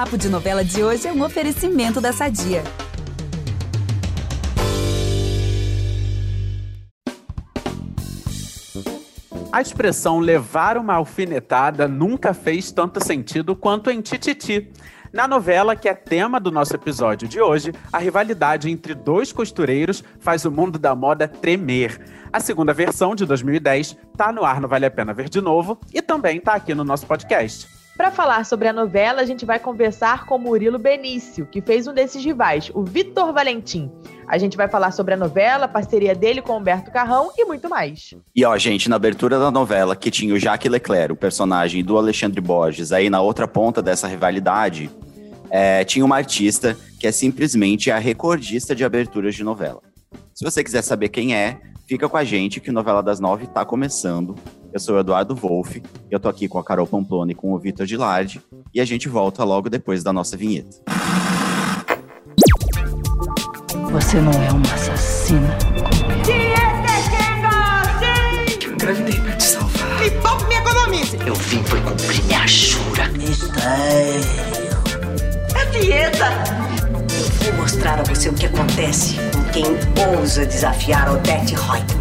Papo de Novela de hoje é um oferecimento da Sadia. A expressão levar uma alfinetada nunca fez tanto sentido quanto em Tititi. Na novela, que é tema do nosso episódio de hoje, a rivalidade entre dois costureiros faz o mundo da moda tremer. A segunda versão, de 2010, tá no ar no Vale a Pena Ver de Novo e também tá aqui no nosso podcast. Para falar sobre a novela, a gente vai conversar com Murilo Benício, que fez um desses rivais, o Vitor Valentim. A gente vai falar sobre a novela, a parceria dele com Humberto Carrão e muito mais. E ó, gente, na abertura da novela, que tinha o Jacques Leclerc, o personagem do Alexandre Borges, aí na outra ponta dessa rivalidade, é, tinha uma artista que é simplesmente a recordista de aberturas de novela. Se você quiser saber quem é, fica com a gente que Novela das Nove está começando. Eu sou o Eduardo Wolff, eu tô aqui com a Carol Pamplona e com o Vitor Gilardi, e a gente volta logo depois da nossa vinheta. Você não é uma assassina como eu. Eu engravidei pra te salvar. Me poupe me economize. Eu vim por cumprir minha jura. Mistério. É dieta. Eu vou mostrar a você o que acontece com quem ousa desafiar Odette Reutemann.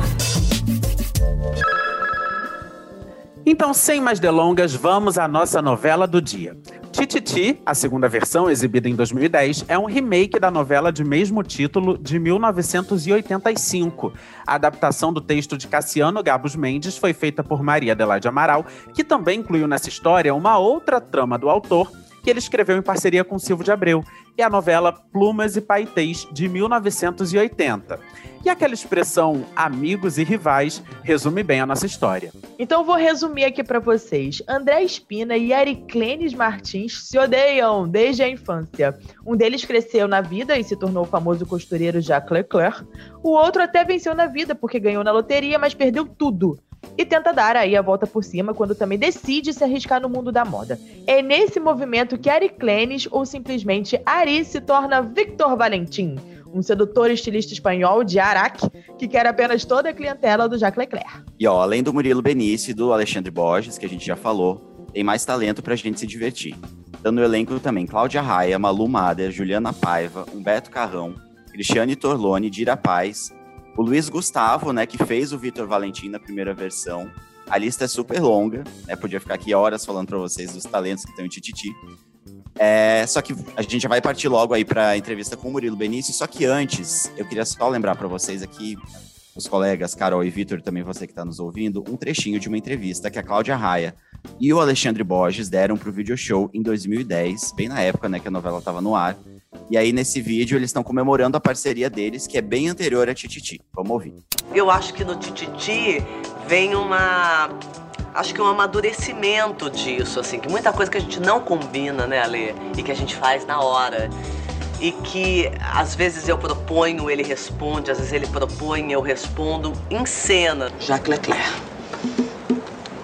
Então, sem mais delongas, vamos à nossa novela do dia. Tititi, a segunda versão, exibida em 2010, é um remake da novela de mesmo título de 1985. A adaptação do texto de Cassiano Gabos Mendes foi feita por Maria Adelaide Amaral, que também incluiu nessa história uma outra trama do autor que ele escreveu em parceria com Silvio de Abreu, e a novela Plumas e Paetês, de 1980. E aquela expressão amigos e rivais resume bem a nossa história. Então vou resumir aqui para vocês. André Espina e Ariclenes Martins se odeiam desde a infância. Um deles cresceu na vida e se tornou o famoso costureiro Jacques Leclerc. O outro até venceu na vida porque ganhou na loteria, mas perdeu tudo e tenta dar aí a volta por cima quando também decide se arriscar no mundo da moda. É nesse movimento que Ari Klenes, ou simplesmente Ari, se torna Victor Valentim, um sedutor estilista espanhol de Araque que quer apenas toda a clientela do Jacques Leclerc. E ó, além do Murilo Benício e do Alexandre Borges, que a gente já falou, tem mais talento pra gente se divertir. Dando no elenco também Cláudia Raia, Malu Mader, Juliana Paiva, Humberto Carrão, Cristiane Torlone, Dira Paz, o Luiz Gustavo, né, que fez o Vitor Valentim na primeira versão. A lista é super longa, né? Podia ficar aqui horas falando para vocês dos talentos que tem o Tititi. É, só que a gente já vai partir logo aí para a entrevista com o Murilo Benício. Só que antes, eu queria só lembrar para vocês aqui, os colegas Carol e Vitor, também você que está nos ouvindo, um trechinho de uma entrevista que a Cláudia Raia e o Alexandre Borges deram para o video show em 2010, bem na época né, que a novela estava no ar. E aí, nesse vídeo, eles estão comemorando a parceria deles, que é bem anterior a Tititi. Vamos ouvir. Eu acho que no Tititi vem uma. Acho que um amadurecimento disso, assim, que muita coisa que a gente não combina, né, Ale? E que a gente faz na hora. E que às vezes eu proponho, ele responde, às vezes ele propõe, eu respondo em cena. Jacques Leclerc,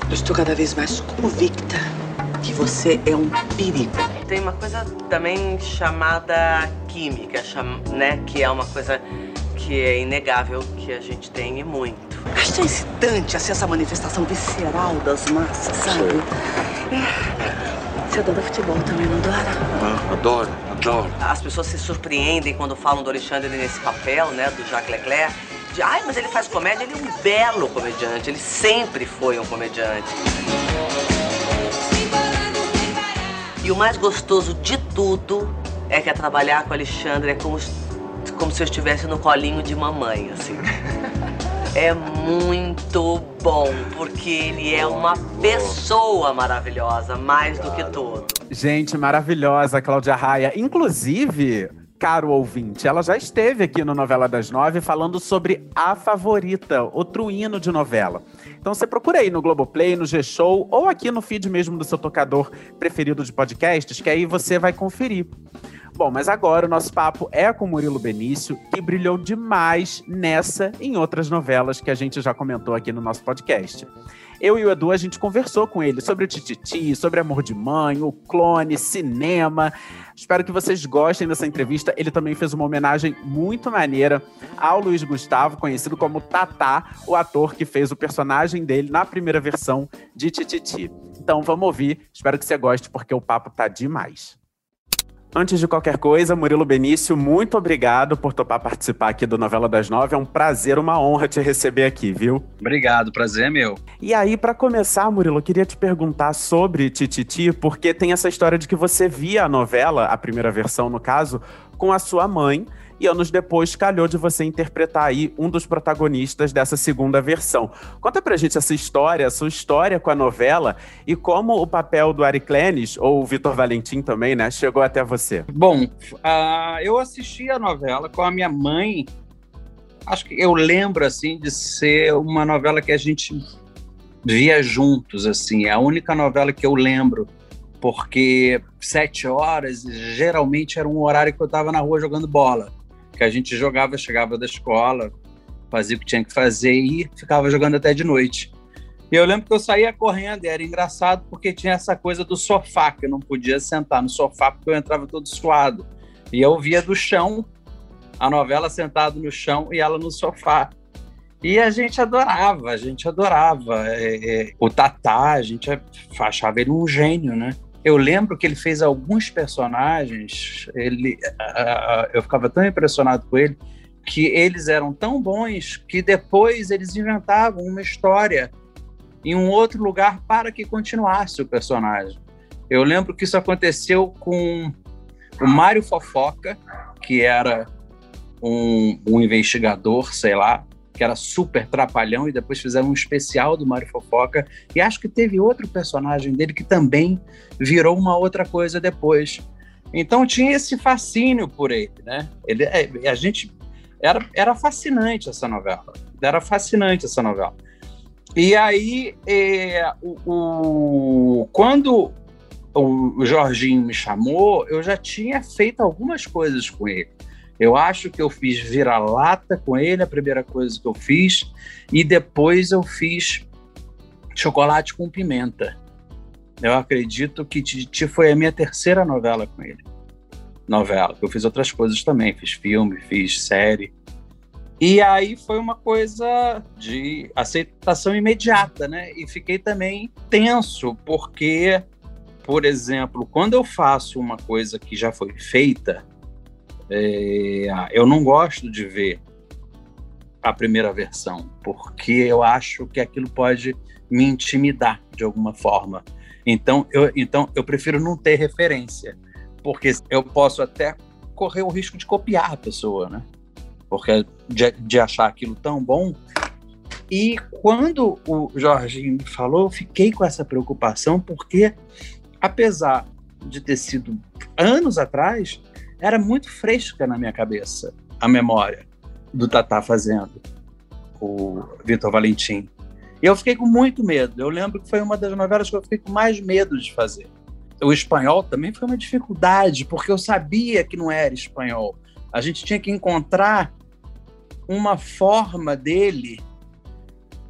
eu estou cada vez mais convicta que você é um perigo. Tem uma coisa também chamada química, né? Que é uma coisa que é inegável que a gente tem e muito. Acho excitante assim, essa manifestação visceral das massas, sabe? É. Você adora futebol também, não adora? Ah, adoro, adoro. As pessoas se surpreendem quando falam do Alexandre nesse papel, né? Do Jacques Leclerc. De, Ai, mas ele faz comédia, ele é um belo comediante, ele sempre foi um comediante. E o mais gostoso de tudo é que é trabalhar com o Alexandre é como, como se eu estivesse no colinho de mamãe, assim. É muito bom, porque ele é uma pessoa maravilhosa, mais do que tudo. Gente, maravilhosa, Cláudia Raia. Inclusive, caro ouvinte, ela já esteve aqui no Novela das Nove falando sobre A Favorita, outro hino de novela. Então você procura aí no Globoplay, no G-Show ou aqui no feed mesmo do seu tocador preferido de podcasts, que aí você vai conferir. Bom, mas agora o nosso papo é com Murilo Benício, que brilhou demais nessa e em outras novelas que a gente já comentou aqui no nosso podcast. Eu e o Edu, a gente conversou com ele sobre o Tititi, sobre Amor de Mãe, o clone, cinema. Espero que vocês gostem dessa entrevista. Ele também fez uma homenagem muito maneira ao Luiz Gustavo, conhecido como Tatá, o ator que fez o personagem dele na primeira versão de Tititi. Então vamos ouvir. Espero que você goste, porque o papo tá demais. Antes de qualquer coisa, Murilo Benício, muito obrigado por topar participar aqui do Novela das Nove. É um prazer, uma honra te receber aqui, viu? Obrigado, prazer é meu. E aí, para começar, Murilo, eu queria te perguntar sobre Tititi, porque tem essa história de que você via a novela, a primeira versão no caso, com a sua mãe e anos depois calhou de você interpretar aí um dos protagonistas dessa segunda versão. Conta pra gente essa história, a sua história com a novela e como o papel do Ari Clenis, ou o Vitor Valentim também, né, chegou até você. Bom, uh, eu assisti a novela com a minha mãe. Acho que eu lembro, assim, de ser uma novela que a gente via juntos, assim. É a única novela que eu lembro porque sete horas geralmente era um horário que eu estava na rua jogando bola que a gente jogava, chegava da escola, fazia o que tinha que fazer e ficava jogando até de noite. E eu lembro que eu saía correndo e era engraçado porque tinha essa coisa do sofá, que eu não podia sentar no sofá porque eu entrava todo suado. E eu via do chão a novela sentado no chão e ela no sofá. E a gente adorava, a gente adorava. É, é, o Tatá, a gente achava ele um gênio, né? Eu lembro que ele fez alguns personagens, ele, uh, eu ficava tão impressionado com ele, que eles eram tão bons que depois eles inventavam uma história em um outro lugar para que continuasse o personagem. Eu lembro que isso aconteceu com o Mário Fofoca, que era um, um investigador, sei lá, que era super trapalhão, e depois fizeram um especial do Mário Fofoca. E acho que teve outro personagem dele que também virou uma outra coisa depois. Então tinha esse fascínio por ele, né? Ele, é, a gente era, era fascinante essa novela, era fascinante essa novela. E aí, é, o, o, quando o Jorginho me chamou, eu já tinha feito algumas coisas com ele. Eu acho que eu fiz vira-lata com ele, a primeira coisa que eu fiz, e depois eu fiz chocolate com pimenta. Eu acredito que Titi foi a minha terceira novela com ele. Novela. Eu fiz outras coisas também, fiz filme, fiz série. E aí foi uma coisa de aceitação imediata, né? E fiquei também tenso, porque, por exemplo, quando eu faço uma coisa que já foi feita, é, eu não gosto de ver a primeira versão, porque eu acho que aquilo pode me intimidar de alguma forma. Então eu, então, eu prefiro não ter referência, porque eu posso até correr o risco de copiar a pessoa, né? Porque de, de achar aquilo tão bom. E quando o Jorginho me falou, fiquei com essa preocupação, porque apesar de ter sido anos atrás, era muito fresca na minha cabeça a memória do Tatá fazendo o Vitor Valentim. E eu fiquei com muito medo. Eu lembro que foi uma das novelas que eu fiquei com mais medo de fazer. O espanhol também foi uma dificuldade, porque eu sabia que não era espanhol. A gente tinha que encontrar uma forma dele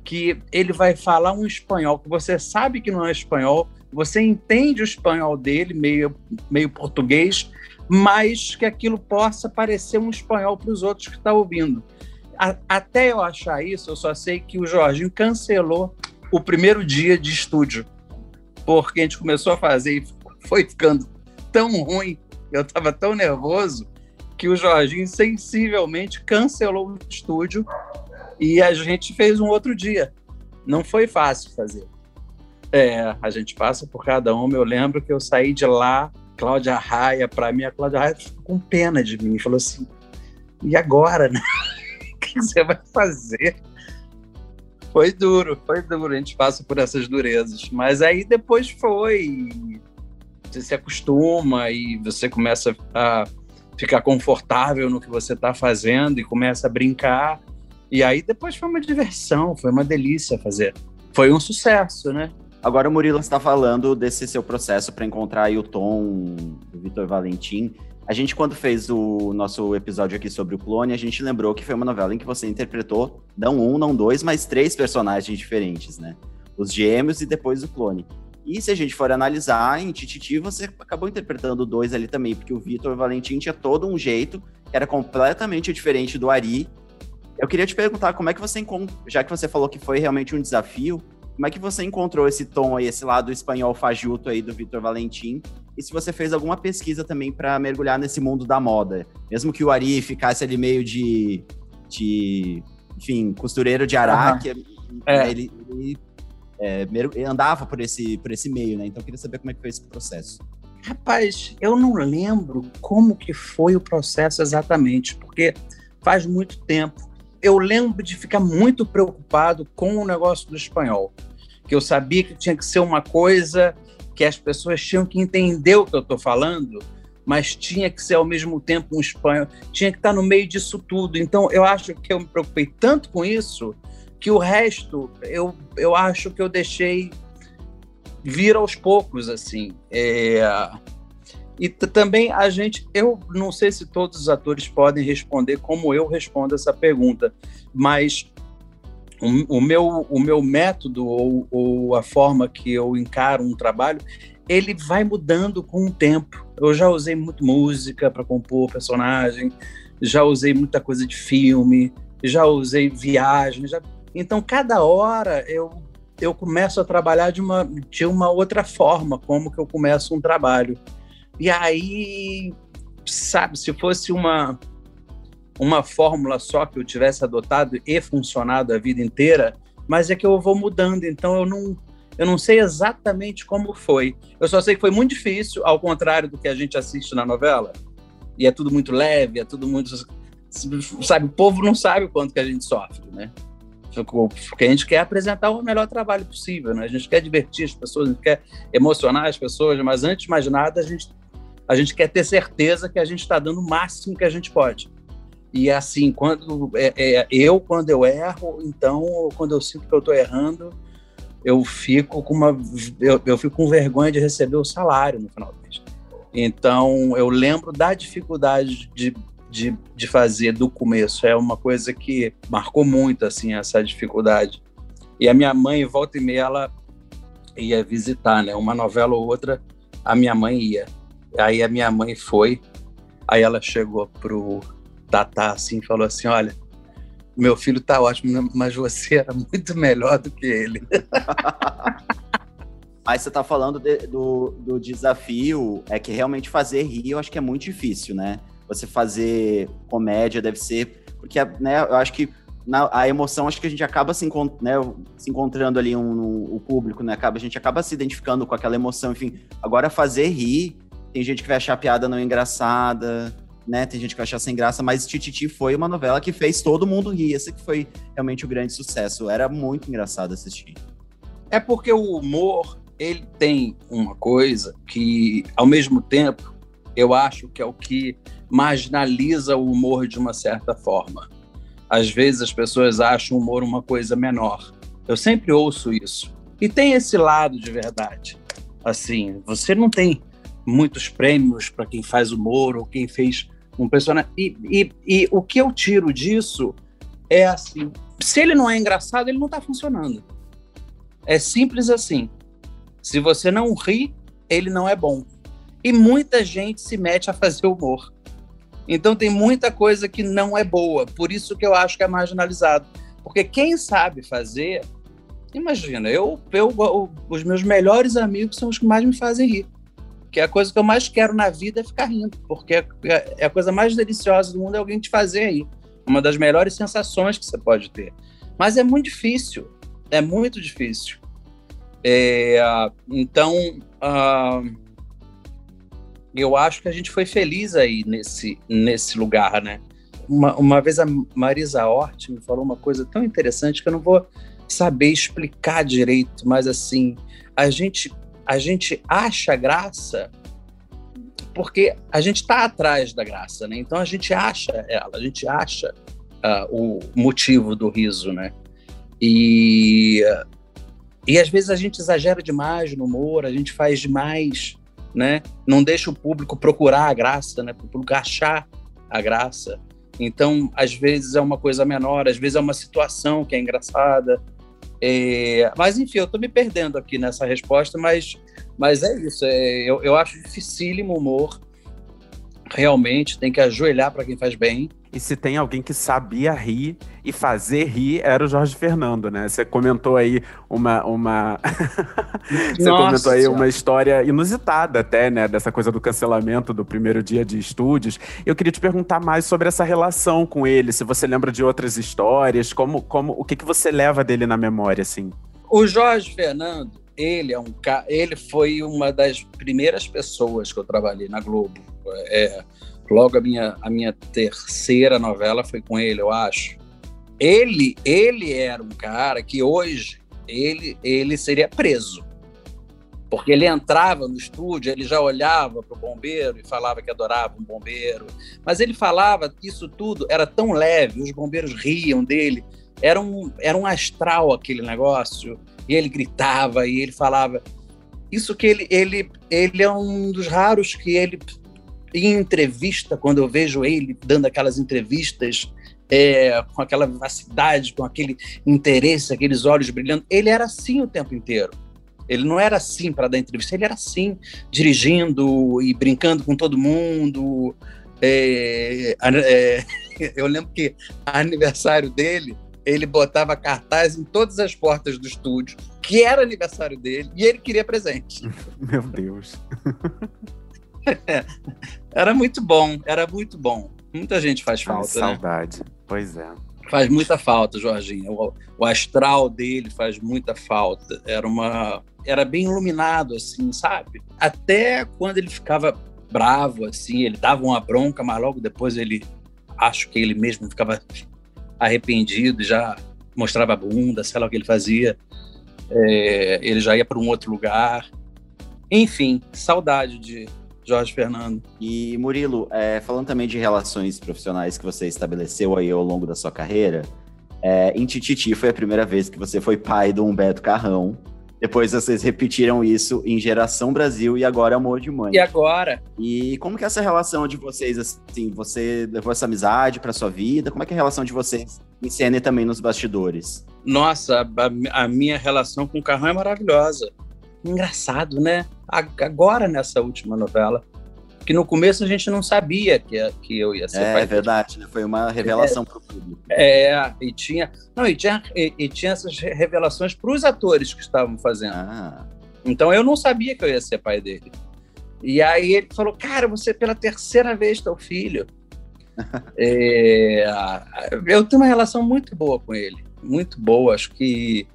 que ele vai falar um espanhol que você sabe que não é espanhol, você entende o espanhol dele, meio, meio português, mas que aquilo possa parecer um espanhol para os outros que estão tá ouvindo. A, até eu achar isso, eu só sei que o Jorginho cancelou o primeiro dia de estúdio, porque a gente começou a fazer e foi ficando tão ruim, eu estava tão nervoso, que o Jorginho sensivelmente cancelou o estúdio e a gente fez um outro dia. Não foi fácil fazer. É, a gente passa por cada uma. Eu lembro que eu saí de lá Cláudia Raia, para mim, a Cláudia Raia ficou com pena de mim. Falou assim: e agora, né? o que você vai fazer? Foi duro, foi duro. A gente passa por essas durezas. Mas aí depois foi. Você se acostuma e você começa a ficar confortável no que você está fazendo e começa a brincar. E aí depois foi uma diversão, foi uma delícia fazer. Foi um sucesso, né? Agora o Murilo está falando desse seu processo para encontrar o tom do Vitor Valentim. A gente, quando fez o nosso episódio aqui sobre o clone, a gente lembrou que foi uma novela em que você interpretou não um, não dois, mas três personagens diferentes, né? Os gêmeos e depois o clone. E se a gente for analisar, em Tititi você acabou interpretando dois ali também, porque o Vitor Valentim tinha todo um jeito que era completamente diferente do Ari. Eu queria te perguntar como é que você encontrou, já que você falou que foi realmente um desafio, como é que você encontrou esse tom aí, esse lado espanhol fajuto aí do Vitor Valentim? e se você fez alguma pesquisa também para mergulhar nesse mundo da moda. Mesmo que o Ari ficasse ali meio de, de enfim, costureiro de Araque, uhum. é. ele, ele é, andava por esse, por esse meio, né? Então eu queria saber como é que foi esse processo. Rapaz, eu não lembro como que foi o processo exatamente, porque faz muito tempo. Eu lembro de ficar muito preocupado com o negócio do espanhol, que eu sabia que tinha que ser uma coisa que as pessoas tinham que entender o que eu estou falando, mas tinha que ser ao mesmo tempo um espanhol, tinha que estar no meio disso tudo. Então eu acho que eu me preocupei tanto com isso que o resto eu, eu acho que eu deixei vir aos poucos, assim. É... E também a gente, eu não sei se todos os atores podem responder como eu respondo essa pergunta, mas o, o meu, o meu método ou, ou, a forma que eu encaro um trabalho, ele vai mudando com o tempo. Eu já usei muito música para compor personagem, já usei muita coisa de filme, já usei viagem, já... então cada hora eu eu começo a trabalhar de uma, de uma outra forma, como que eu começo um trabalho. E aí, sabe, se fosse uma, uma fórmula só que eu tivesse adotado e funcionado a vida inteira, mas é que eu vou mudando, então eu não, eu não sei exatamente como foi. Eu só sei que foi muito difícil, ao contrário do que a gente assiste na novela. E é tudo muito leve, é tudo muito. Sabe, o povo não sabe o quanto que a gente sofre, né? Porque a gente quer apresentar o melhor trabalho possível, né? A gente quer divertir as pessoas, a gente quer emocionar as pessoas, mas antes de mais nada, a gente, a gente quer ter certeza que a gente está dando o máximo que a gente pode. E assim, quando é, é, eu, quando eu erro, então, quando eu sinto que eu estou errando, eu fico com uma eu, eu fico com vergonha de receber o salário no final do mês. Então, eu lembro da dificuldade de de, de fazer do começo. É uma coisa que marcou muito, assim, essa dificuldade. E a minha mãe, volta e meia, ela ia visitar, né? Uma novela ou outra, a minha mãe ia. Aí a minha mãe foi, aí ela chegou pro Tatá, assim, e falou assim, olha, meu filho tá ótimo, mas você era muito melhor do que ele. Mas você tá falando de, do, do desafio, é que realmente fazer rir, eu acho que é muito difícil, né? você fazer comédia deve ser. Porque, né, eu acho que na, a emoção, acho que a gente acaba se, encont né, se encontrando ali um, um, o público, né? Acaba, a gente acaba se identificando com aquela emoção, enfim. Agora, fazer rir, tem gente que vai achar a piada não engraçada, né? Tem gente que vai achar sem graça, mas Tititi foi uma novela que fez todo mundo rir. Esse que foi realmente o grande sucesso. Era muito engraçado assistir. É porque o humor, ele tem uma coisa que, ao mesmo tempo, eu acho que é o que marginaliza o humor de uma certa forma. Às vezes as pessoas acham o humor uma coisa menor. Eu sempre ouço isso. E tem esse lado de verdade. Assim, você não tem muitos prêmios para quem faz humor ou quem fez um personagem. E, e, e, o que eu tiro disso é assim: se ele não é engraçado, ele não está funcionando. É simples assim. Se você não ri, ele não é bom. E muita gente se mete a fazer humor. Então tem muita coisa que não é boa, por isso que eu acho que é marginalizado. Porque quem sabe fazer, imagina, eu, eu os meus melhores amigos são os que mais me fazem rir. Que a coisa que eu mais quero na vida é ficar rindo, porque é, é a coisa mais deliciosa do mundo é alguém te fazer rir. Uma das melhores sensações que você pode ter. Mas é muito difícil, é muito difícil. É, então, uh, eu acho que a gente foi feliz aí nesse, nesse lugar, né? Uma, uma vez a Marisa Hort me falou uma coisa tão interessante que eu não vou saber explicar direito, mas assim, a gente, a gente acha graça porque a gente está atrás da graça, né? Então a gente acha ela, a gente acha uh, o motivo do riso, né? E, e às vezes a gente exagera demais no humor, a gente faz demais né? Não deixa o público procurar a graça, né? Para o público achar a graça. Então, às vezes é uma coisa menor, às vezes é uma situação que é engraçada. É... Mas, enfim, eu estou me perdendo aqui nessa resposta, mas, mas é isso. É... Eu, eu acho dificílimo o humor. Realmente, tem que ajoelhar para quem faz bem. E se tem alguém que sabia rir e fazer rir, era o Jorge Fernando, né? Você comentou aí uma. uma... Você Nossa. comentou aí uma história inusitada até, né? Dessa coisa do cancelamento do primeiro dia de estúdios. Eu queria te perguntar mais sobre essa relação com ele, se você lembra de outras histórias, como, como, o que, que você leva dele na memória, assim? O Jorge Fernando, ele é um ca... ele foi uma das primeiras pessoas que eu trabalhei na Globo. É, logo a minha, a minha terceira novela foi com ele, eu acho. Ele, ele era um cara que hoje ele, ele seria preso. Porque ele entrava no estúdio, ele já olhava para o bombeiro e falava que adorava um bombeiro. Mas ele falava que isso tudo era tão leve, os bombeiros riam dele. Era um, era um astral aquele negócio. E ele gritava e ele falava. Isso que ele, ele, ele é um dos raros que ele, em entrevista, quando eu vejo ele dando aquelas entrevistas é, com aquela vivacidade, com aquele interesse, aqueles olhos brilhando, ele era assim o tempo inteiro. Ele não era assim para dar entrevista, ele era assim, dirigindo e brincando com todo mundo. É, é, eu lembro que aniversário dele, ele botava cartaz em todas as portas do estúdio, que era aniversário dele, e ele queria presente. Meu Deus. era muito bom, era muito bom. Muita gente faz Ai, falta, né? saudade. Pois é. Faz muita falta, Jorginho. O, o astral dele faz muita falta. Era uma, era bem iluminado, assim, sabe? Até quando ele ficava bravo, assim, ele dava uma bronca, mas logo depois ele, acho que ele mesmo ficava arrependido, já mostrava a bunda, sei lá o que ele fazia. É, ele já ia para um outro lugar. Enfim, saudade de Jorge Fernando. E Murilo, é, falando também de relações profissionais que você estabeleceu aí ao longo da sua carreira, é, em Tititi foi a primeira vez que você foi pai do Humberto Carrão. Depois vocês repetiram isso em Geração Brasil e agora Amor de Mãe. E agora? E como que é essa relação de vocês, assim, você levou essa amizade para sua vida? Como é que é a relação de vocês em cena e também nos bastidores? Nossa, a, a minha relação com o Carrão é maravilhosa. Engraçado, né? Agora nessa última novela, que no começo a gente não sabia que, que eu ia ser é, pai. É verdade, né? Foi uma revelação é, para o público. É, e tinha, não, e tinha, e, e tinha essas revelações para os atores que estavam fazendo. Ah. Então eu não sabia que eu ia ser pai dele. E aí ele falou, cara, você pela terceira vez teu filho. é, eu tenho uma relação muito boa com ele, muito boa. Acho que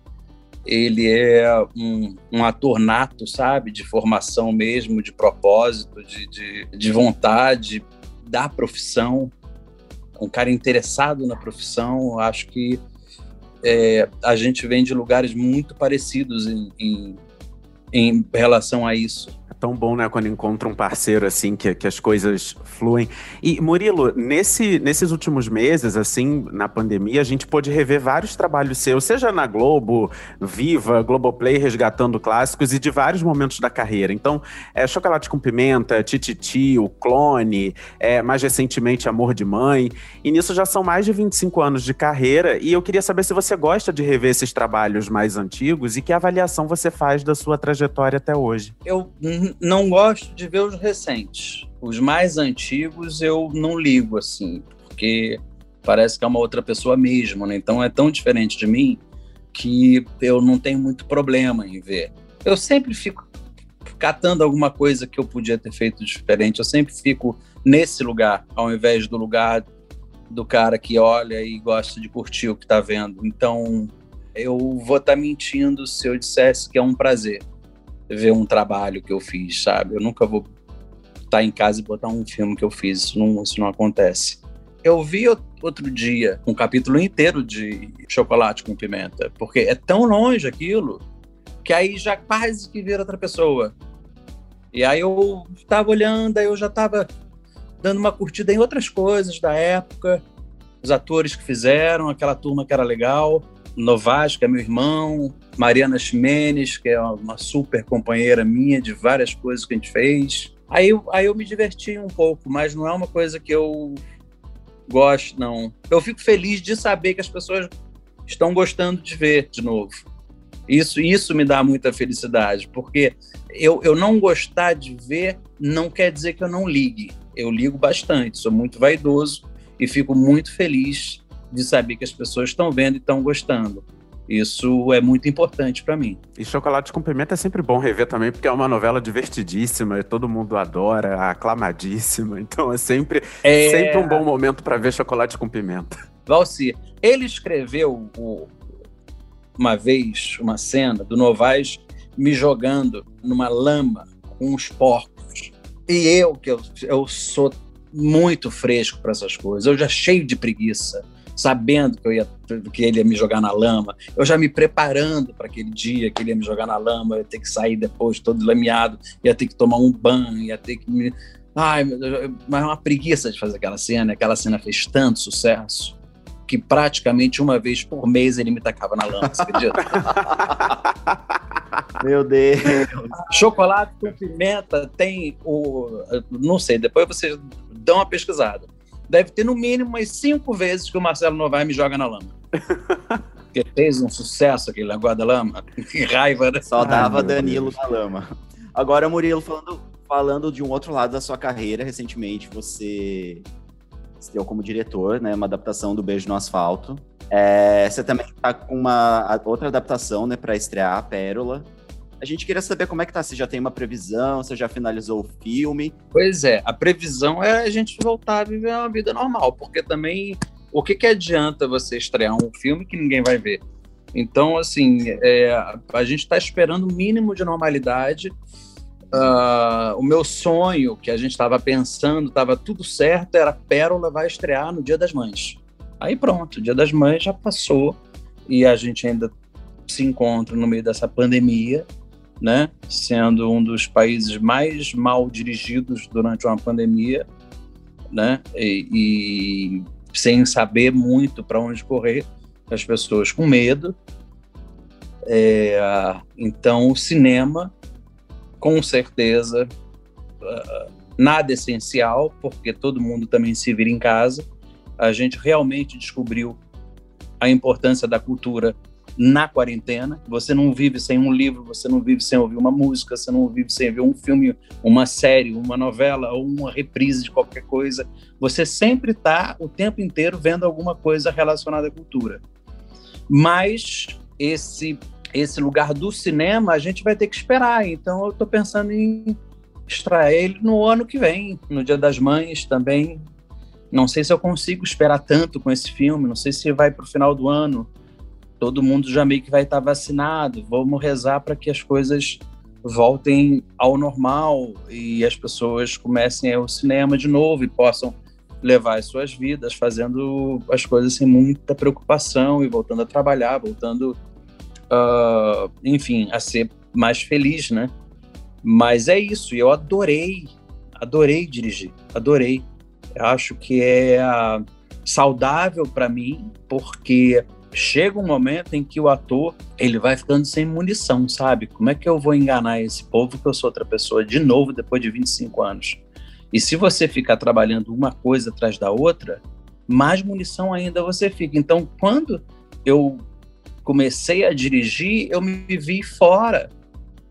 ele é um, um, ator nato, sabe? De formação mesmo, de propósito, de, de, de, vontade da profissão. Um cara interessado na profissão. Acho que é, a gente vem de lugares muito parecidos em, em, em relação a isso tão bom, né, quando encontra um parceiro assim que, que as coisas fluem. E Murilo, nesse, nesses últimos meses, assim, na pandemia, a gente pôde rever vários trabalhos seus, seja na Globo, Viva, Globoplay, resgatando clássicos e de vários momentos da carreira. Então, é, Chocolate com Pimenta, Tititi, O Clone, é, mais recentemente Amor de Mãe. E nisso já são mais de 25 anos de carreira. E eu queria saber se você gosta de rever esses trabalhos mais antigos e que avaliação você faz da sua trajetória até hoje. Eu não gosto de ver os recentes. Os mais antigos eu não ligo, assim, porque parece que é uma outra pessoa mesmo, né? Então é tão diferente de mim que eu não tenho muito problema em ver. Eu sempre fico catando alguma coisa que eu podia ter feito diferente. Eu sempre fico nesse lugar, ao invés do lugar do cara que olha e gosta de curtir o que está vendo. Então, eu vou estar tá mentindo se eu dissesse que é um prazer ver um trabalho que eu fiz, sabe? Eu nunca vou estar tá em casa e botar um filme que eu fiz, isso não, isso não acontece. Eu vi outro dia um capítulo inteiro de Chocolate com Pimenta, porque é tão longe aquilo que aí já quase que vira outra pessoa. E aí eu estava olhando, aí eu já estava dando uma curtida em outras coisas da época, os atores que fizeram, aquela turma que era legal. Novas, que é meu irmão, Mariana Ximenes, que é uma super companheira minha de várias coisas que a gente fez. Aí, aí eu me diverti um pouco, mas não é uma coisa que eu gosto, não. Eu fico feliz de saber que as pessoas estão gostando de ver de novo. Isso, isso me dá muita felicidade, porque eu, eu não gostar de ver não quer dizer que eu não ligue. Eu ligo bastante, sou muito vaidoso e fico muito feliz de saber que as pessoas estão vendo e estão gostando. Isso é muito importante para mim. E Chocolate com Pimenta é sempre bom rever também, porque é uma novela divertidíssima, e todo mundo adora, aclamadíssima. Então é sempre, é... sempre um bom momento para ver Chocolate com Pimenta. Valci, ele escreveu o, uma vez uma cena do Novaes me jogando numa lama com os porcos. E eu, que eu, eu sou muito fresco para essas coisas, eu já cheio de preguiça sabendo que, eu ia, que ele ia me jogar na lama, eu já me preparando para aquele dia que ele ia me jogar na lama, eu ia ter que sair depois todo lameado, ia ter que tomar um banho, ia ter que me. Ai, mas é uma preguiça de fazer aquela cena, aquela cena fez tanto sucesso que praticamente uma vez por mês ele me tacava na lama, você acredita? Meu Deus. Chocolate com pimenta tem o. Não sei, depois vocês dão uma pesquisada deve ter no mínimo umas cinco vezes que o Marcelo Novaes me joga na lama. Porque fez um sucesso aquele negócio da lama. Que raiva, né? Só dava Ai, Danilo na lama. Agora, Murilo, falando, falando de um outro lado da sua carreira, recentemente você estreou como diretor, né? Uma adaptação do Beijo no Asfalto. É, você também está com uma outra adaptação, né, para estrear, a Pérola. A gente queria saber como é que tá, se já tem uma previsão, se já finalizou o filme. Pois é, a previsão é a gente voltar a viver uma vida normal, porque também o que, que adianta você estrear um filme que ninguém vai ver? Então, assim, é, a gente está esperando o mínimo de normalidade. Uh, o meu sonho, que a gente estava pensando, estava tudo certo, era Pérola vai estrear no Dia das Mães. Aí pronto, o Dia das Mães já passou e a gente ainda se encontra no meio dessa pandemia né? Sendo um dos países mais mal dirigidos durante uma pandemia, né? E, e sem saber muito para onde correr, as pessoas com medo. É, então, o cinema, com certeza, uh, nada essencial, porque todo mundo também se vira em casa. A gente realmente descobriu a importância da cultura na quarentena. Você não vive sem um livro, você não vive sem ouvir uma música, você não vive sem ver um filme, uma série, uma novela ou uma reprise de qualquer coisa. Você sempre está o tempo inteiro vendo alguma coisa relacionada à cultura. Mas esse esse lugar do cinema a gente vai ter que esperar. Então eu estou pensando em extrair ele no ano que vem, no Dia das Mães também. Não sei se eu consigo esperar tanto com esse filme, não sei se vai para o final do ano todo mundo já meio que vai estar vacinado. Vamos rezar para que as coisas voltem ao normal e as pessoas comecem ao cinema de novo e possam levar as suas vidas fazendo as coisas sem muita preocupação e voltando a trabalhar, voltando, uh, enfim, a ser mais feliz, né? Mas é isso, eu adorei, adorei dirigir, adorei. Eu acho que é saudável para mim, porque chega um momento em que o ator ele vai ficando sem munição, sabe? Como é que eu vou enganar esse povo que eu sou outra pessoa de novo depois de 25 anos? E se você ficar trabalhando uma coisa atrás da outra, mais munição ainda você fica. Então, quando eu comecei a dirigir, eu me vi fora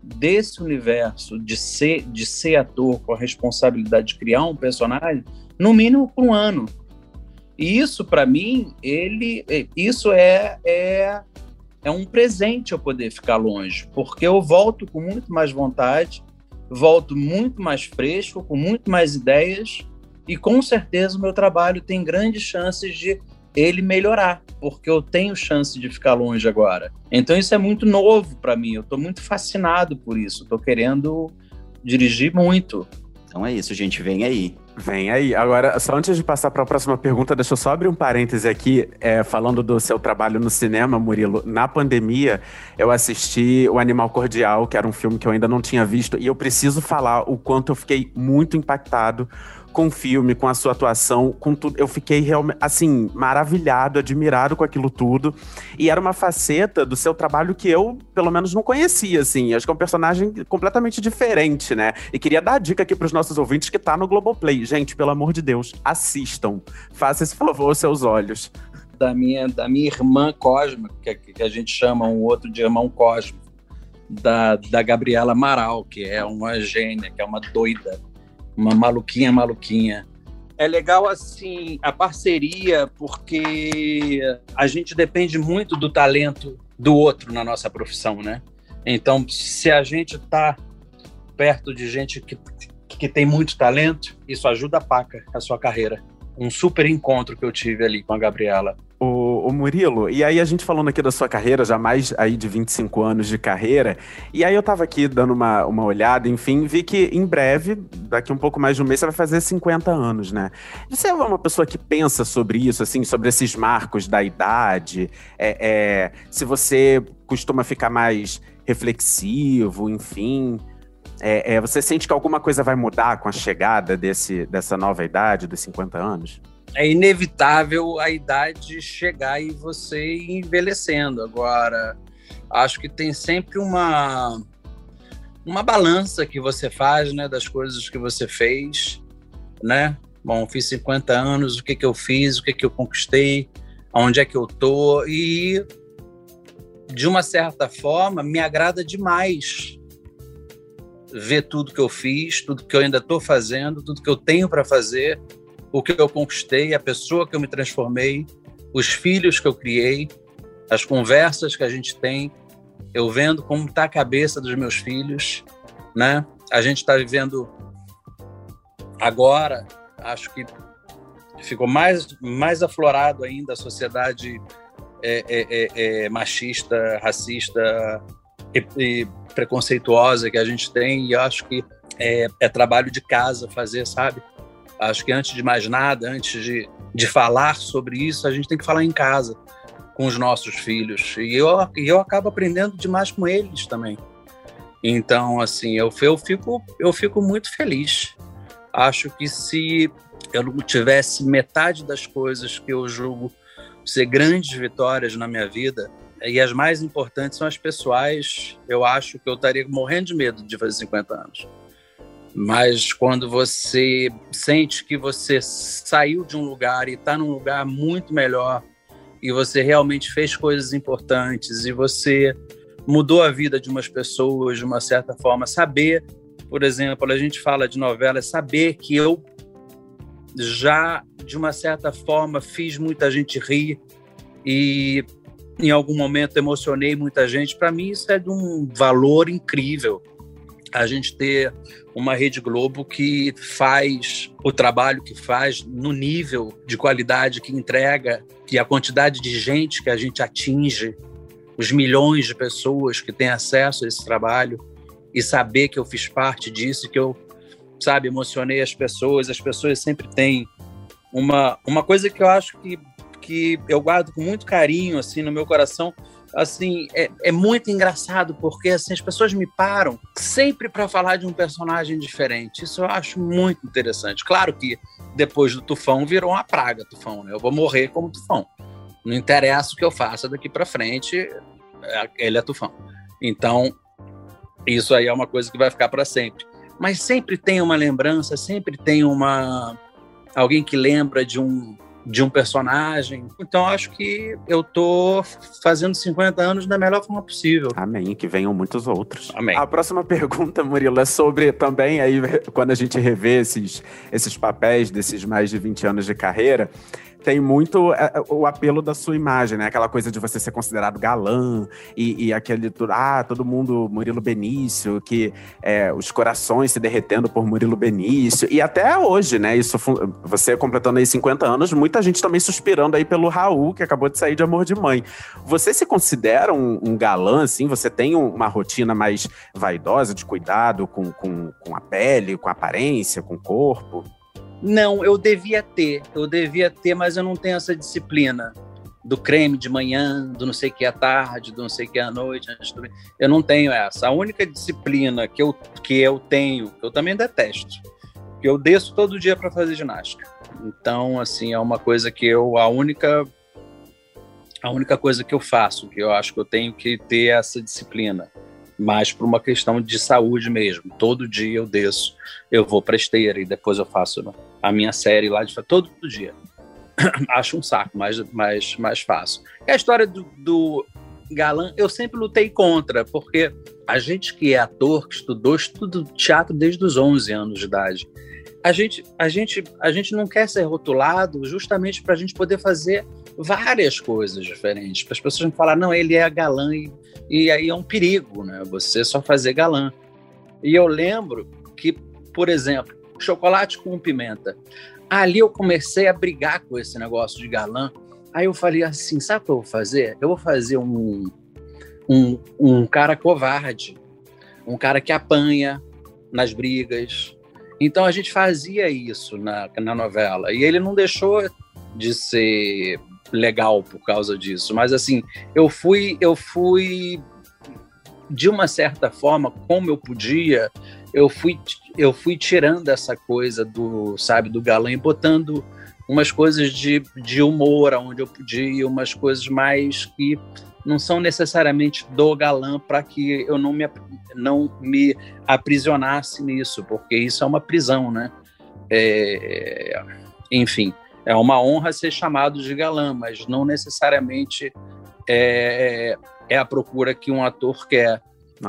desse universo de ser de ser ator com a responsabilidade de criar um personagem, no mínimo por um ano. E isso, para mim, ele, é, isso é, é, é um presente eu poder ficar longe, porque eu volto com muito mais vontade, volto muito mais fresco, com muito mais ideias, e com certeza o meu trabalho tem grandes chances de ele melhorar, porque eu tenho chance de ficar longe agora. Então isso é muito novo para mim, eu estou muito fascinado por isso, estou querendo dirigir muito. Então é isso, gente, vem aí. Vem aí. Agora, só antes de passar para a próxima pergunta, deixa eu só abrir um parêntese aqui, é, falando do seu trabalho no cinema, Murilo. Na pandemia, eu assisti O Animal Cordial, que era um filme que eu ainda não tinha visto, e eu preciso falar o quanto eu fiquei muito impactado com o filme, com a sua atuação, com tudo. Eu fiquei realmente, assim, maravilhado, admirado com aquilo tudo. E era uma faceta do seu trabalho que eu, pelo menos, não conhecia, assim. Acho que é um personagem completamente diferente, né? E queria dar a dica aqui para os nossos ouvintes que tá no Globoplay. Gente, pelo amor de Deus, assistam. Faça esse favor aos seus olhos. Da minha, da minha irmã Cosma, que, a gente chama um outro de irmão Cosmo, da, da Gabriela Amaral, que é uma gênia, que é uma doida uma maluquinha, maluquinha. é legal assim a parceria, porque a gente depende muito do talento do outro na nossa profissão, né? Então, se a gente está perto de gente que, que tem muito talento, isso ajuda a paca a sua carreira. Um super encontro que eu tive ali com a Gabriela. O, o, Murilo, e aí a gente falando aqui da sua carreira, já mais aí de 25 anos de carreira, e aí eu tava aqui dando uma, uma olhada, enfim, vi que em breve, daqui um pouco mais de um mês, você vai fazer 50 anos, né? Você é uma pessoa que pensa sobre isso, assim, sobre esses marcos da idade, é, é se você costuma ficar mais reflexivo, enfim, é, é, você sente que alguma coisa vai mudar com a chegada desse, dessa nova idade, dos 50 anos? É inevitável a idade chegar e você envelhecendo. Agora, acho que tem sempre uma uma balança que você faz, né, das coisas que você fez, né? Bom, fiz 50 anos, o que que eu fiz, o que que eu conquistei, onde é que eu tô e de uma certa forma me agrada demais ver tudo que eu fiz, tudo que eu ainda estou fazendo, tudo que eu tenho para fazer o que eu conquistei, a pessoa que eu me transformei, os filhos que eu criei, as conversas que a gente tem, eu vendo como está a cabeça dos meus filhos, né? A gente está vivendo agora, acho que ficou mais, mais aflorado ainda a sociedade é, é, é, é machista, racista e, e, preconceituosa que a gente tem, e acho que é, é trabalho de casa fazer, sabe? Acho que antes de mais nada, antes de, de falar sobre isso, a gente tem que falar em casa com os nossos filhos. E eu, eu acabo aprendendo demais com eles também. Então, assim, eu, eu, fico, eu fico muito feliz. Acho que se eu não tivesse metade das coisas que eu julgo ser grandes vitórias na minha vida, e as mais importantes são as pessoais, eu acho que eu estaria morrendo de medo de fazer 50 anos. Mas quando você sente que você saiu de um lugar e está num lugar muito melhor, e você realmente fez coisas importantes, e você mudou a vida de umas pessoas de uma certa forma, saber, por exemplo, a gente fala de novela, saber que eu já, de uma certa forma, fiz muita gente rir e em algum momento emocionei muita gente, para mim isso é de um valor incrível a gente ter uma Rede Globo que faz o trabalho que faz no nível de qualidade que entrega e a quantidade de gente que a gente atinge, os milhões de pessoas que têm acesso a esse trabalho e saber que eu fiz parte disso, que eu, sabe, emocionei as pessoas, as pessoas sempre têm uma, uma coisa que eu acho que, que eu guardo com muito carinho assim no meu coração assim, é, é muito engraçado porque assim, as pessoas me param sempre para falar de um personagem diferente. Isso eu acho muito interessante. Claro que depois do Tufão virou uma praga, Tufão, né? Eu vou morrer como Tufão. Não interessa o que eu faça daqui para frente, é, ele é Tufão. Então, isso aí é uma coisa que vai ficar para sempre. Mas sempre tem uma lembrança, sempre tem uma alguém que lembra de um de um personagem. Então acho que eu tô fazendo 50 anos da melhor forma possível. Amém, que venham muitos outros. Amém. A próxima pergunta, Murilo, é sobre também aí quando a gente revê esses, esses papéis desses mais de 20 anos de carreira, tem muito é, é, o apelo da sua imagem, né? Aquela coisa de você ser considerado galã e, e aquele, ah, todo mundo, Murilo Benício, que é, os corações se derretendo por Murilo Benício. E até hoje, né? Isso, você completando aí 50 anos, muita gente também suspirando aí pelo Raul, que acabou de sair de Amor de Mãe. Você se considera um, um galã, assim? Você tem uma rotina mais vaidosa, de cuidado com, com, com a pele, com a aparência, com o corpo? Não, eu devia ter, eu devia ter, mas eu não tenho essa disciplina do creme de manhã, do não sei que à tarde, do não sei que à noite. Eu não tenho essa. A única disciplina que eu, que eu tenho, que eu também detesto, que eu desço todo dia para fazer ginástica. Então, assim, é uma coisa que eu, a única a única coisa que eu faço, que eu acho que eu tenho que ter essa disciplina mas por uma questão de saúde mesmo. Todo dia eu desço, eu vou para esteira e depois eu faço a minha série lá de todo dia. Acho um saco, mas, mas, mas faço. E a história do, do galã, eu sempre lutei contra, porque a gente que é ator, que estudou, estuda teatro desde os 11 anos de idade. a gente, a gente, a gente não quer ser rotulado justamente para a gente poder fazer várias coisas diferentes. Para as pessoas não falar, não, ele é galã e, e aí é um perigo, né? Você só fazer galã. E eu lembro que, por exemplo, chocolate com pimenta. Ali eu comecei a brigar com esse negócio de galã. Aí eu falei assim, sabe o que eu vou fazer? Eu vou fazer um, um, um cara covarde, um cara que apanha nas brigas, então a gente fazia isso na, na novela. E ele não deixou de ser legal por causa disso. Mas assim, eu fui, eu fui de uma certa forma, como eu podia, eu fui, eu fui tirando essa coisa do, sabe, do galã e botando umas coisas de, de humor aonde eu podia, umas coisas mais que não são necessariamente do galã para que eu não me, não me aprisionasse nisso, porque isso é uma prisão, né? É, enfim, é uma honra ser chamado de galã, mas não necessariamente é, é a procura que um ator quer.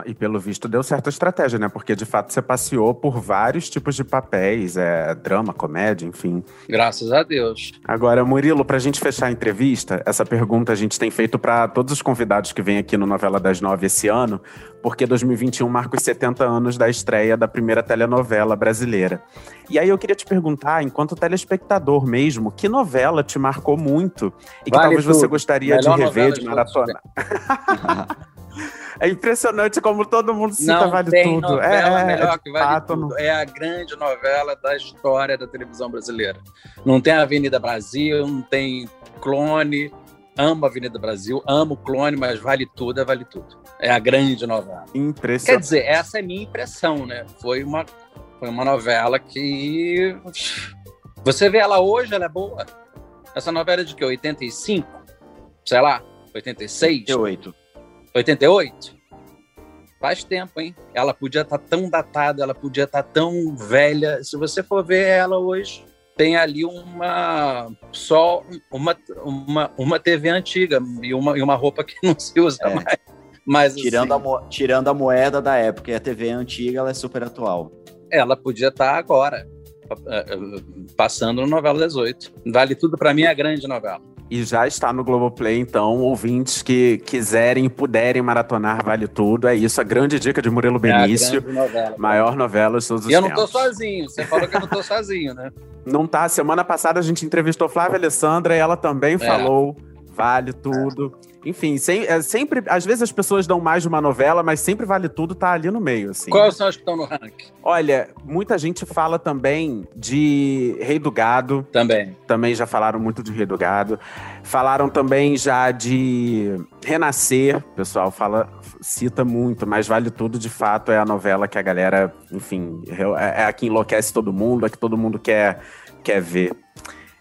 E pelo visto deu certa estratégia, né? Porque de fato você passeou por vários tipos de papéis, é, drama, comédia, enfim. Graças a Deus. Agora, Murilo, pra gente fechar a entrevista, essa pergunta a gente tem feito para todos os convidados que vêm aqui no Novela das Nove esse ano, porque 2021 marca os 70 anos da estreia da primeira telenovela brasileira. E aí eu queria te perguntar, enquanto telespectador mesmo, que novela te marcou muito e que vale talvez tudo. você gostaria Melhor de rever, de maratona? É impressionante como todo mundo cita não Vale tem Tudo. Novela é, melhor que Vale fato, Tudo. Não... É a grande novela da história da televisão brasileira. Não tem Avenida Brasil, não tem clone. Amo Avenida Brasil, amo clone, mas vale tudo, é vale tudo. É a grande novela. Impressionante. Quer dizer, essa é minha impressão, né? Foi uma, foi uma novela que. Você vê ela hoje, ela é boa. Essa novela é de que? 85? Sei lá, 86? 88. 88? Faz tempo, hein? Ela podia estar tá tão datada, ela podia estar tá tão velha. Se você for ver ela hoje, tem ali uma só uma, uma, uma TV antiga e uma, e uma roupa que não se usa é. mais. Mas, tirando, assim, a tirando a moeda da época e a TV antiga, ela é super atual. Ela podia estar tá agora, eh, eh, passando no Novela 18. Vale tudo para mim, é a grande novela. E já está no Globoplay, então, ouvintes que quiserem e puderem maratonar Vale Tudo. É isso, a grande dica de Murilo Benício. É novela, maior novela de todos os E eu não estou sozinho, você falou que eu não estou sozinho, né? Não tá. Semana passada a gente entrevistou Flávia Alessandra e ela também é. falou Vale Tudo. É. Enfim, sem, é, sempre. Às vezes as pessoas dão mais de uma novela, mas sempre vale tudo, tá ali no meio, assim. Quais são as que estão no ranking? Olha, muita gente fala também de Rei do Gado. Também. Também já falaram muito de Rei do Gado. Falaram também já de Renascer. O pessoal fala, cita muito, mas Vale Tudo, de fato, é a novela que a galera, enfim, é, é a que enlouquece todo mundo, a que todo mundo quer, quer ver.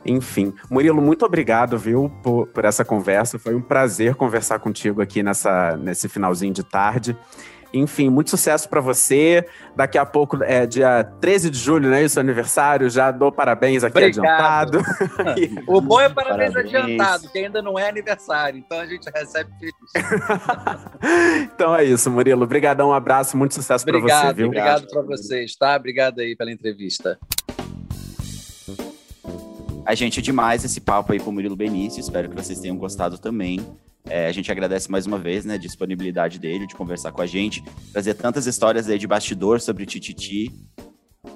Enfim, Murilo, muito obrigado, viu, por, por essa conversa. Foi um prazer conversar contigo aqui nessa, nesse finalzinho de tarde. Enfim, muito sucesso para você. Daqui a pouco é dia 13 de julho, né? Isso, aniversário. Já dou parabéns aqui Obrigado. adiantado. o bom é parabéns, parabéns, adiantado, que ainda não é aniversário. Então a gente recebe feliz. então é isso, Murilo. Obrigadão, um abraço, muito sucesso para você, viu? Obrigado para vocês, tá? Obrigado aí pela entrevista. A gente é demais esse papo aí com o Murilo Benício, espero que vocês tenham gostado também. É, a gente agradece mais uma vez, né, a disponibilidade dele de conversar com a gente, trazer tantas histórias aí de bastidor sobre o Tititi.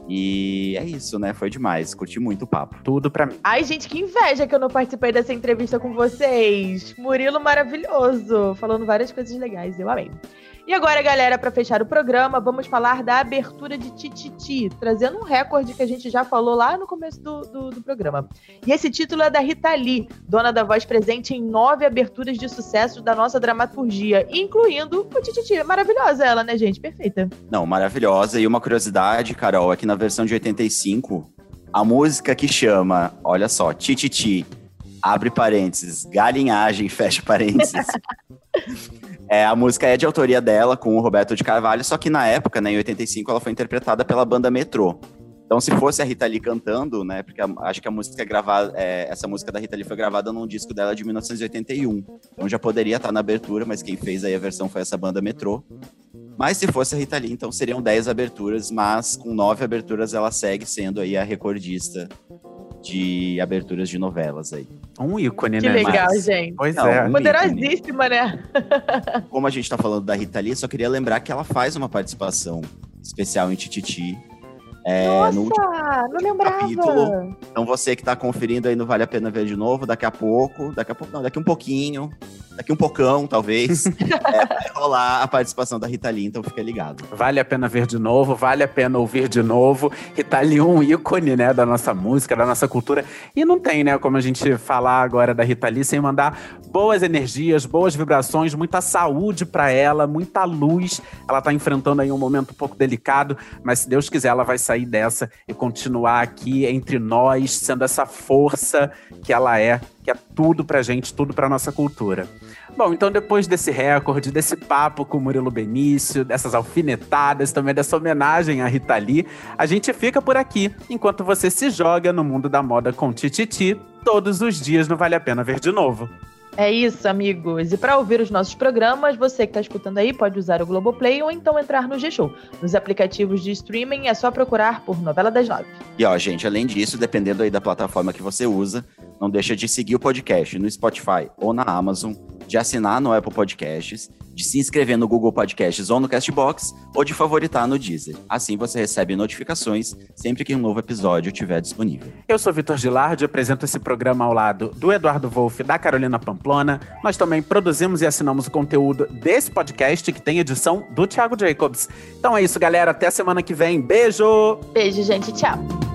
E é isso, né? Foi demais. Curti muito o papo. Tudo pra mim. Ai, gente, que inveja que eu não participei dessa entrevista com vocês. Murilo maravilhoso, falando várias coisas legais. Eu amei. E agora, galera, para fechar o programa, vamos falar da abertura de Tititi, trazendo um recorde que a gente já falou lá no começo do, do, do, programa. E esse título é da Rita Lee, dona da voz presente em nove aberturas de sucesso da nossa dramaturgia, incluindo o Tititi. Maravilhosa ela, né, gente? Perfeita. Não, maravilhosa. E uma curiosidade, Carol, é que na versão de 85, a música que chama, olha só, Tititi, abre parênteses, galinhagem, fecha parênteses. É, a música é de autoria dela, com o Roberto de Carvalho, só que na época, né, em 85, ela foi interpretada pela banda Metrô. Então, se fosse a Rita Lee cantando, né, porque a, acho que a música é gravada, é, essa música da Rita Lee foi gravada num disco dela de 1981. Então já poderia estar na abertura, mas quem fez aí a versão foi essa banda Metrô. Mas se fosse a Rita Lee, então seriam 10 aberturas, mas com nove aberturas ela segue sendo aí a recordista de aberturas de novelas aí. Um ícone, Que né? legal, Mas- gente. Pois Não, é. um Poderosíssima, né? Como a gente tá falando da Rita Lee, só queria lembrar que ela faz uma participação especial em Tititi. É, no Nossa, não lembrava. capítulo. Então você que tá conferindo aí não vale a pena ver de novo, daqui a pouco, daqui a pouco não, daqui um pouquinho, daqui um pocão, talvez, é, vai rolar a participação da Rita Lee, então fica ligado. Vale a pena ver de novo, vale a pena ouvir de novo. Rita Lee, um ícone, né, da nossa música, da nossa cultura. E não tem, né, como a gente falar agora da Rita Lee sem mandar boas energias, boas vibrações, muita saúde pra ela, muita luz. Ela tá enfrentando aí um momento um pouco delicado, mas se Deus quiser, ela vai sair dessa e continuar aqui entre nós, sendo essa força que ela é, que é tudo pra gente, tudo pra nossa cultura. Bom, então depois desse recorde, desse papo com o Murilo Benício, dessas alfinetadas, também dessa homenagem à Rita Lee, a gente fica por aqui, enquanto você se joga no mundo da moda com Tititi, todos os dias não vale a pena ver de novo. É isso, amigos. E para ouvir os nossos programas, você que está escutando aí pode usar o Globoplay ou então entrar no G-Show. Nos aplicativos de streaming é só procurar por Novela das Nove. E ó, gente, além disso, dependendo aí da plataforma que você usa, não deixa de seguir o podcast no Spotify ou na Amazon, de assinar no Apple Podcasts, de se inscrever no Google Podcasts ou no Castbox, ou de favoritar no Deezer. Assim você recebe notificações sempre que um novo episódio estiver disponível. Eu sou Vitor Gilardi, apresento esse programa ao lado do Eduardo Wolff, da Carolina Pamplona. Nós também produzimos e assinamos o conteúdo desse podcast, que tem edição do Thiago Jacobs. Então é isso, galera. Até a semana que vem. Beijo! Beijo, gente. Tchau.